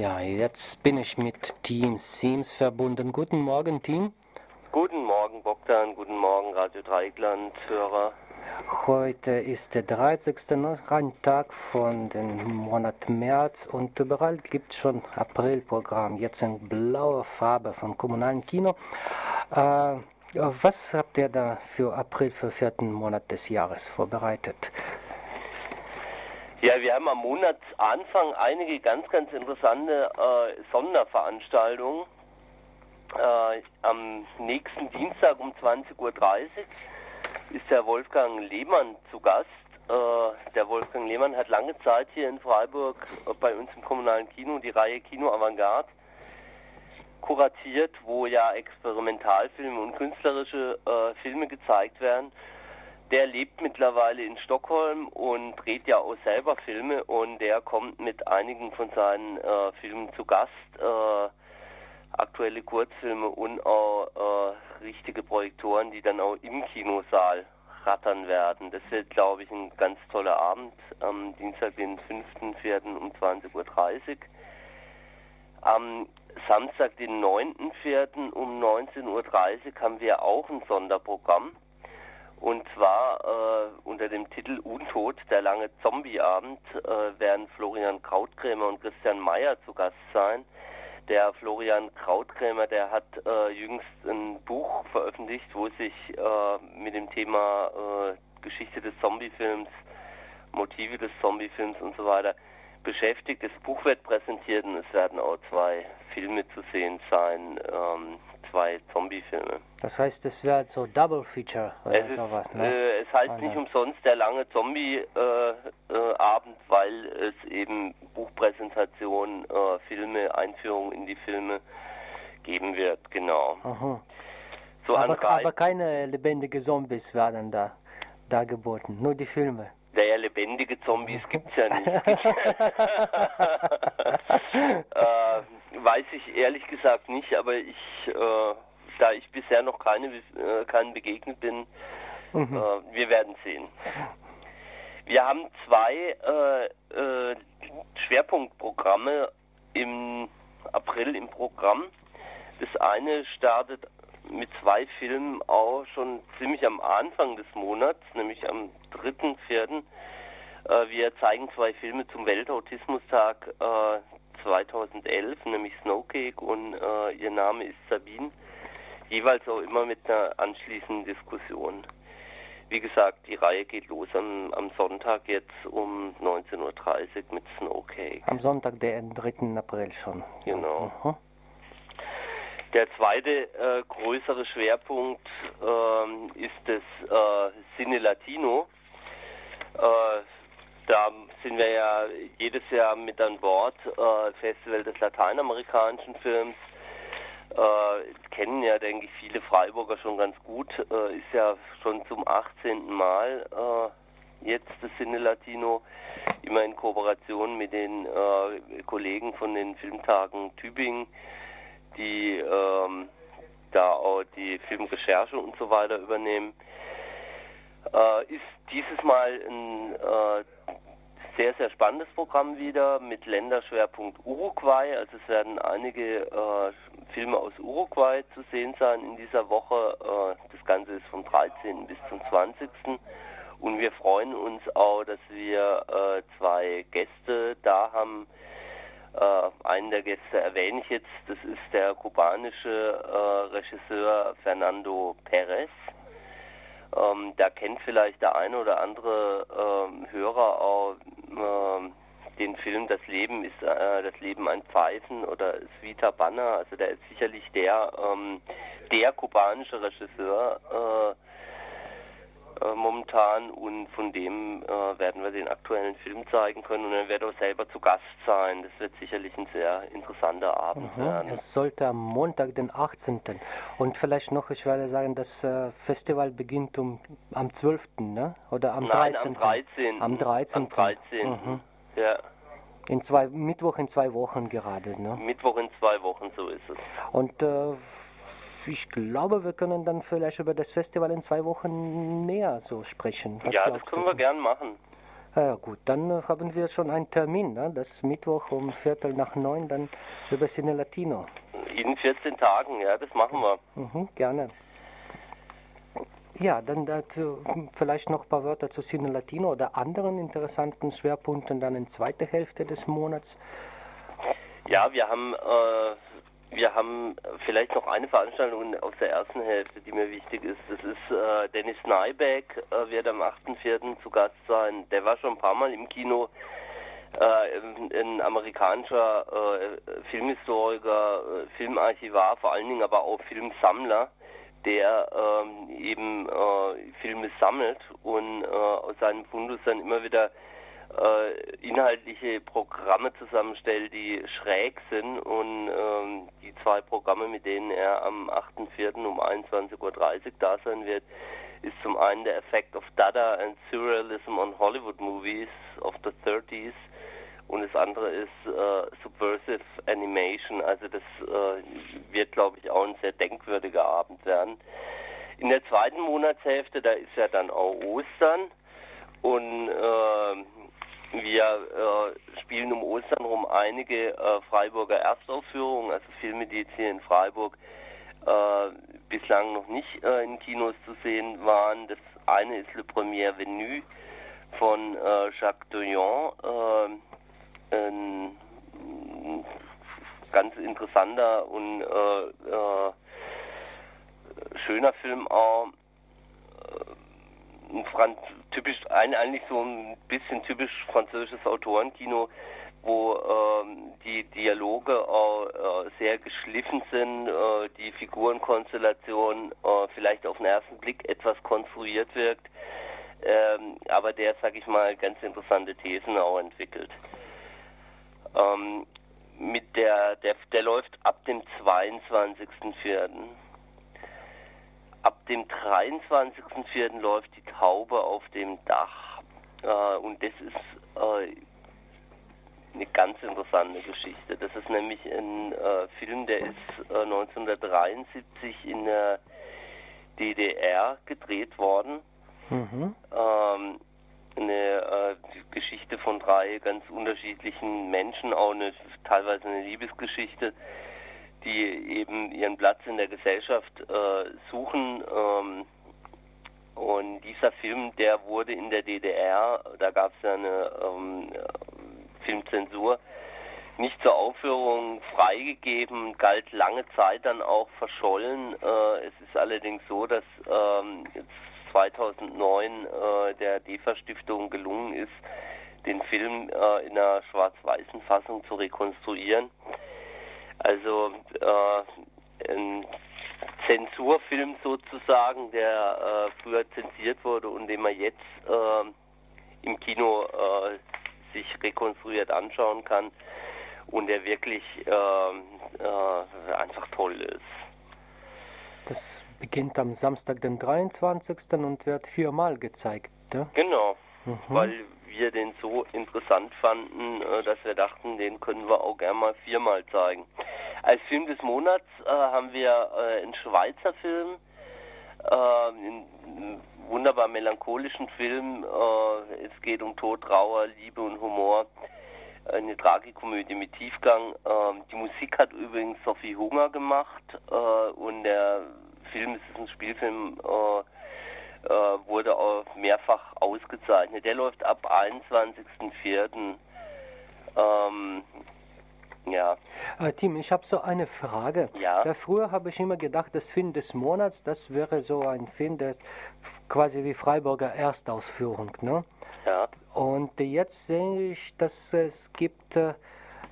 Ja, jetzt bin ich mit Team Seams verbunden. Guten Morgen, Team. Guten Morgen, Bogdan. Guten Morgen, Radio Dreigland, Hörer. Heute ist der 30. Tag von dem Monat März und überall gibt es schon Aprilprogramm, jetzt in blauer Farbe vom kommunalen Kino. Äh, was habt ihr da für April, für vierten Monat des Jahres vorbereitet? Ja, wir haben am Monatsanfang einige ganz, ganz interessante äh, Sonderveranstaltungen. Äh, am nächsten Dienstag um 20.30 Uhr ist der Wolfgang Lehmann zu Gast. Äh, der Wolfgang Lehmann hat lange Zeit hier in Freiburg äh, bei uns im kommunalen Kino die Reihe Kino Avantgarde kuratiert, wo ja Experimentalfilme und künstlerische äh, Filme gezeigt werden der lebt mittlerweile in Stockholm und dreht ja auch selber Filme und der kommt mit einigen von seinen äh, Filmen zu Gast. Äh, aktuelle Kurzfilme und auch äh, richtige Projektoren, die dann auch im Kinosaal rattern werden. Das wird, glaube ich, ein ganz toller Abend am Dienstag, den 5.4. um 20.30 Uhr. Am Samstag, den 9.4. um 19.30 Uhr haben wir auch ein Sonderprogramm. Und zwar äh, unter dem Titel Untot, der lange Zombieabend, äh, werden Florian Krautkrämer und Christian Mayer zu Gast sein. Der Florian Krautkrämer, der hat äh, jüngst ein Buch veröffentlicht, wo sich äh, mit dem Thema äh, Geschichte des Zombiefilms, Motive des Zombiefilms und so weiter beschäftigt. Das Buch wird präsentiert und es werden auch zwei Filme zu sehen sein. Ähm, zwei Zombie-Filme. Das heißt, es wäre so Double Feature oder es sowas, ist, ne? Äh, es heißt nicht umsonst der lange Zombie-Abend, äh, äh, weil es eben Buchpräsentation, äh, Filme, Einführung in die Filme geben wird, genau. Aha. So aber, aber keine lebendige Zombies werden da dargeboten, nur die Filme. Naja, lebendige Zombies gibt es ja nicht. äh, weiß ich ehrlich gesagt nicht, aber ich, äh, da ich bisher noch keine, äh, keinen begegnet bin, mhm. Äh, wir werden sehen. Wir haben zwei äh, äh, Schwerpunktprogramme im April im Programm. Das eine startet mit zwei Filmen auch schon ziemlich am Anfang des Monats, nämlich am 3.4. Äh, wir zeigen zwei Filme zum Weltautismustag 2011, nämlich Snowcake und äh, ihr Name ist Sabine, jeweils auch immer mit einer anschließenden Diskussion. Wie gesagt, die Reihe geht los am, am Sonntag jetzt um 19.30 Uhr mit Snowcake. Am Sonntag, der 3. April schon. Genau. Mhm. Der zweite äh, größere Schwerpunkt äh, ist das äh, Cine Latino. Äh, da sind wir ja jedes Jahr mit an Bord, äh, Festival des lateinamerikanischen Films. Äh, kennen ja, denke ich, viele Freiburger schon ganz gut. Äh, ist ja schon zum 18. Mal äh, jetzt das Cine Latino, immer in Kooperation mit den äh, Kollegen von den Filmtagen Tübingen, die ähm, da auch die Filmrecherche und so weiter übernehmen. Äh, ist dieses Mal ein sehr, sehr spannendes Programm wieder mit Länderschwerpunkt Uruguay. Also es werden einige äh, Filme aus Uruguay zu sehen sein in dieser Woche. Äh, das Ganze ist vom 13. bis zum 20. Und wir freuen uns auch, dass wir äh, zwei Gäste da haben. Äh, einen der Gäste erwähne ich jetzt, das ist der kubanische äh, Regisseur Fernando Perez ähm, da kennt vielleicht der eine oder andere ähm, Hörer auch ähm, den Film Das Leben ist äh, das Leben ein Pfeifen oder Svita Banner. Also der ist sicherlich der ähm, der kubanische Regisseur äh, momentan und von dem äh, werden wir den aktuellen Film zeigen können und er wird auch selber zu Gast sein. Das wird sicherlich ein sehr interessanter Abend mhm. werden. Es sollte am Montag, den 18. Und vielleicht noch, ich werde sagen, das äh, Festival beginnt um, am 12. Ne? oder am Nein, 13. am 13. Am 13. Am 13. Mhm. Ja. In zwei, Mittwoch in zwei Wochen gerade, ne? Mittwoch in zwei Wochen, so ist es. Und äh, ich glaube, wir können dann vielleicht über das Festival in zwei Wochen näher so sprechen. Was ja, das können du? wir gern machen. Ja, gut, dann äh, haben wir schon einen Termin, ne? das Mittwoch um Viertel nach neun, dann über Cine Latino. In 14 Tagen, ja, das machen wir. Mhm, gerne. Ja, dann dazu vielleicht noch ein paar Wörter zu Cine Latino oder anderen interessanten Schwerpunkten dann in zweiter Hälfte des Monats. Ja, wir haben äh, wir haben vielleicht noch eine Veranstaltung aus der ersten Hälfte, die mir wichtig ist. Das ist äh, Dennis Nybeck, äh, wird am 8.4. zu Gast sein. Der war schon ein paar Mal im Kino. Äh, ein amerikanischer äh, Filmhistoriker, äh, Filmarchivar, vor allen Dingen aber auch Filmsammler, der ähm, eben äh, Filme sammelt und aus seinem Fundus dann immer wieder äh, inhaltliche Programme zusammenstellt, die schräg sind und ähm, die zwei Programme, mit denen er am 8.4. um 21.30 Uhr da sein wird, ist zum einen der Effect of Dada and Surrealism on Hollywood Movies of the 30s und das andere ist äh, Subversive Animation, also das äh, wird, glaube ich, auch ein sehr denkwürdiger Abend werden. In der zweiten Monatshälfte, da ist ja dann auch Ostern und äh, wir äh, spielen um Ostern rum einige äh, Freiburger Erstaufführungen, also Filme, die jetzt hier in Freiburg äh, bislang noch nicht äh, in Kinos zu sehen waren. Das eine ist Le Premier Venu von äh, Jacques Doyon, äh, ein ganz interessanter und schöner Film auch ein Franz, typisch, ein, eigentlich so ein bisschen typisch französisches Autorenkino, wo ähm, die Dialoge auch äh, sehr geschliffen sind, äh, die Figurenkonstellation äh, vielleicht auf den ersten Blick etwas konstruiert wirkt, ähm, aber der, sag ich mal, ganz interessante Thesen auch entwickelt. Ähm, mit der, der, der läuft ab dem 22.04. Ab dem 23.04. läuft die Taube auf dem Dach. Äh, und das ist äh, eine ganz interessante Geschichte. Das ist nämlich ein äh, Film, der ist 1973 äh, in der DDR gedreht worden. Mhm. Ähm, eine äh, Geschichte von drei ganz unterschiedlichen Menschen, auch eine teilweise eine Liebesgeschichte die eben ihren Platz in der Gesellschaft äh, suchen. Ähm, und dieser Film, der wurde in der DDR, da gab es ja eine ähm, Filmzensur, nicht zur Aufführung freigegeben, galt lange Zeit dann auch verschollen. Äh, es ist allerdings so, dass ähm, 2009 äh, der DEFA-Stiftung gelungen ist, den Film äh, in einer schwarz-weißen Fassung zu rekonstruieren. Also äh, ein Zensurfilm sozusagen, der äh, früher zensiert wurde und den man jetzt äh, im Kino äh, sich rekonstruiert anschauen kann und der wirklich äh, äh, einfach toll ist. Das beginnt am Samstag, den 23. und wird viermal gezeigt. Ja? Genau, mhm. weil wir den so interessant fanden, äh, dass wir dachten, den können wir auch gerne mal viermal zeigen. Als Film des Monats äh, haben wir äh, einen Schweizer Film, äh, einen wunderbar melancholischen Film. Äh, es geht um Tod, Trauer, Liebe und Humor. Eine Tragikomödie mit Tiefgang. Ähm, die Musik hat übrigens Sophie Hunger gemacht äh, und der Film ist ein Spielfilm äh, wurde auch mehrfach ausgezeichnet. Der läuft ab 21.04. Ähm, ja. Äh, Tim, ich habe so eine Frage. Ja. Da früher habe ich immer gedacht, das Film des Monats, das wäre so ein Film, der quasi wie Freiburger Erstausführung, ne? Ja. Und jetzt sehe ich, dass es gibt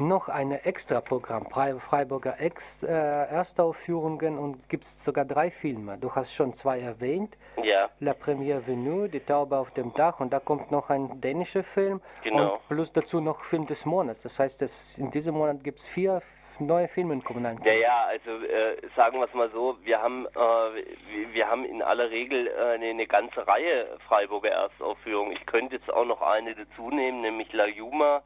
noch ein Extra-Programm, Freiburger Ex, äh, Erstaufführungen und gibt es sogar drei Filme. Du hast schon zwei erwähnt. Ja. La Première Venue, Die Taube auf dem Dach und da kommt noch ein dänischer Film. Genau. Und plus dazu noch Film des Monats. Das heißt, dass in diesem Monat gibt es vier neue Filme in kommunalen Ja, ja, also äh, sagen wir es mal so, wir haben, äh, wir haben in aller Regel äh, eine, eine, ganze Reihe Freiburger Erstaufführungen. Ich könnte jetzt auch noch eine dazu nehmen, nämlich La Juma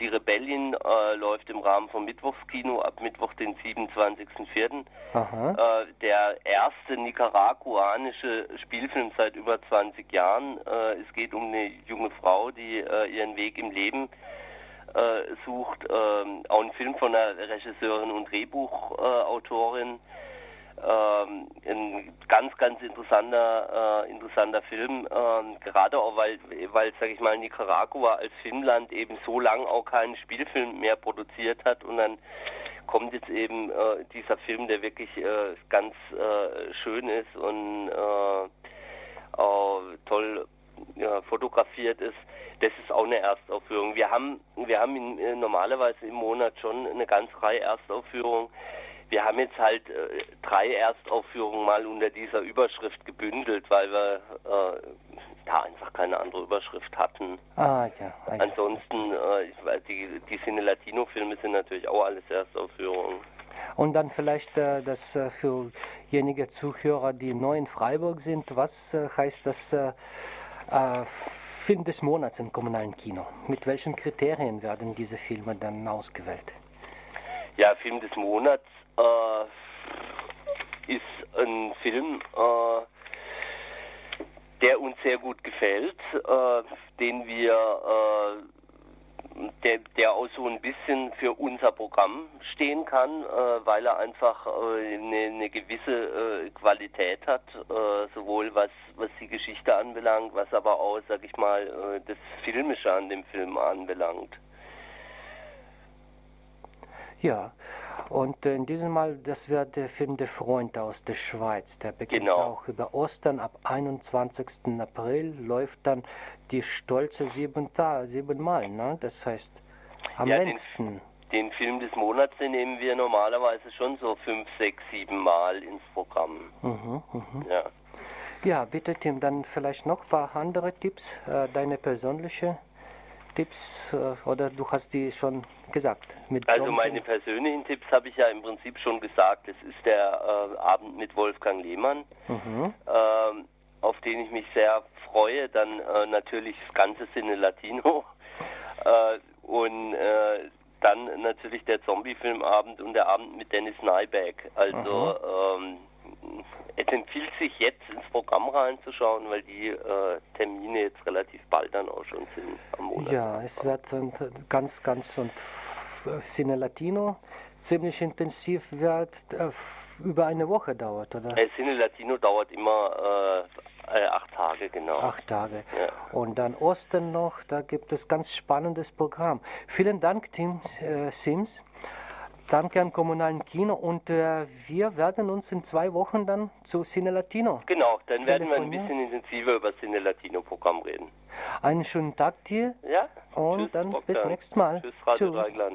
Die Rebellin äh, läuft im Rahmen vom Mittwochskino ab Mittwoch, den 27.04. Äh, der erste nicaraguanische Spielfilm seit über 20 Jahren. Äh, es geht um eine junge Frau, die äh, ihren Weg im Leben äh, sucht. Ähm, auch ein Film von einer Regisseurin und Drehbuchautorin. Ähm, ein ganz, ganz interessanter, äh, interessanter Film, ähm, gerade auch weil, weil, sag ich mal, Nicaragua als Filmland eben so lang auch keinen Spielfilm mehr produziert hat und dann kommt jetzt eben äh, dieser Film, der wirklich äh, ganz äh, schön ist und äh, toll ja, fotografiert ist. Das ist auch eine Erstaufführung. Wir haben, wir haben in, äh, normalerweise im Monat schon eine ganze Reihe Erstaufführungen wir haben jetzt halt äh, drei Erstaufführungen mal unter dieser Überschrift gebündelt, weil wir äh, da einfach keine andere Überschrift hatten. Ah, ja. Ah, ja. Ansonsten, äh, die, die Cine Latino-Filme sind natürlich auch alles Erstaufführungen. Und dann vielleicht äh, das äh, für jenige Zuhörer, die neu in Freiburg sind, was äh, heißt das äh, äh, Film des Monats im kommunalen Kino? Mit welchen Kriterien werden diese Filme dann ausgewählt? Ja, Film des Monats äh, ist ein Film, äh, der uns sehr gut gefällt, äh, den wir, äh, der, der auch so ein bisschen für unser Programm stehen kann, äh, weil er einfach äh, eine, eine gewisse Qualität hat, sowohl was, was die Geschichte anbelangt, was aber auch, sag ich mal, das Filmische an dem Film anbelangt. Ja, und in diesem Mal, das wird der Film Der Freund aus der Schweiz. Der beginnt genau. auch über Ostern. Ab 21. April läuft dann die stolze sieben, Ta sieben Mal. Ne? Das heißt, am ja, längsten. Den, den, Film des Monats, den nehmen wir normalerweise schon so fünf, sechs, sieben Mal ins Programm. Mhm, mh. Ja. ja, bitte Tim, dann vielleicht noch ein paar andere Tipps, äh, deine persönliche Tipps äh, oder du hast die schon gesagt? also meine persönlichen Tipps habe ich ja im Prinzip schon gesagt. Das ist der äh, Abend mit Wolfgang Lehmann, mhm. äh, auf den ich mich sehr freue. Dann äh, natürlich das ganze Sinne Latino äh, und äh, dann natürlich der Zombie-Filmabend und der Abend mit Dennis Nybeck. Also mhm. ähm, es empfiehlt sich jetzt ins Programm reinzuschauen, weil die äh, Termine jetzt relativ bald dann auch schon sind am Monat. Ja, es wird ganz, ganz und Cine Latino ziemlich intensiv wird, äh, über eine Woche dauert, oder? Äh, Cine Latino dauert immer äh, acht Tage, genau. Acht Tage. Ja. Und dann Osten noch, da gibt es ganz spannendes Programm. Vielen Dank, Tim äh, Sims. Danke am kommunalen Kino und äh, wir werden uns in zwei Wochen dann zu Cine Latino. Genau, dann werden wir ein bisschen intensiver über das Cine Latino Programm reden. Einen schönen Tag dir. Ja. Und Tschüss, dann bis nächstes Mal. Tschüss, Radio Tschüss.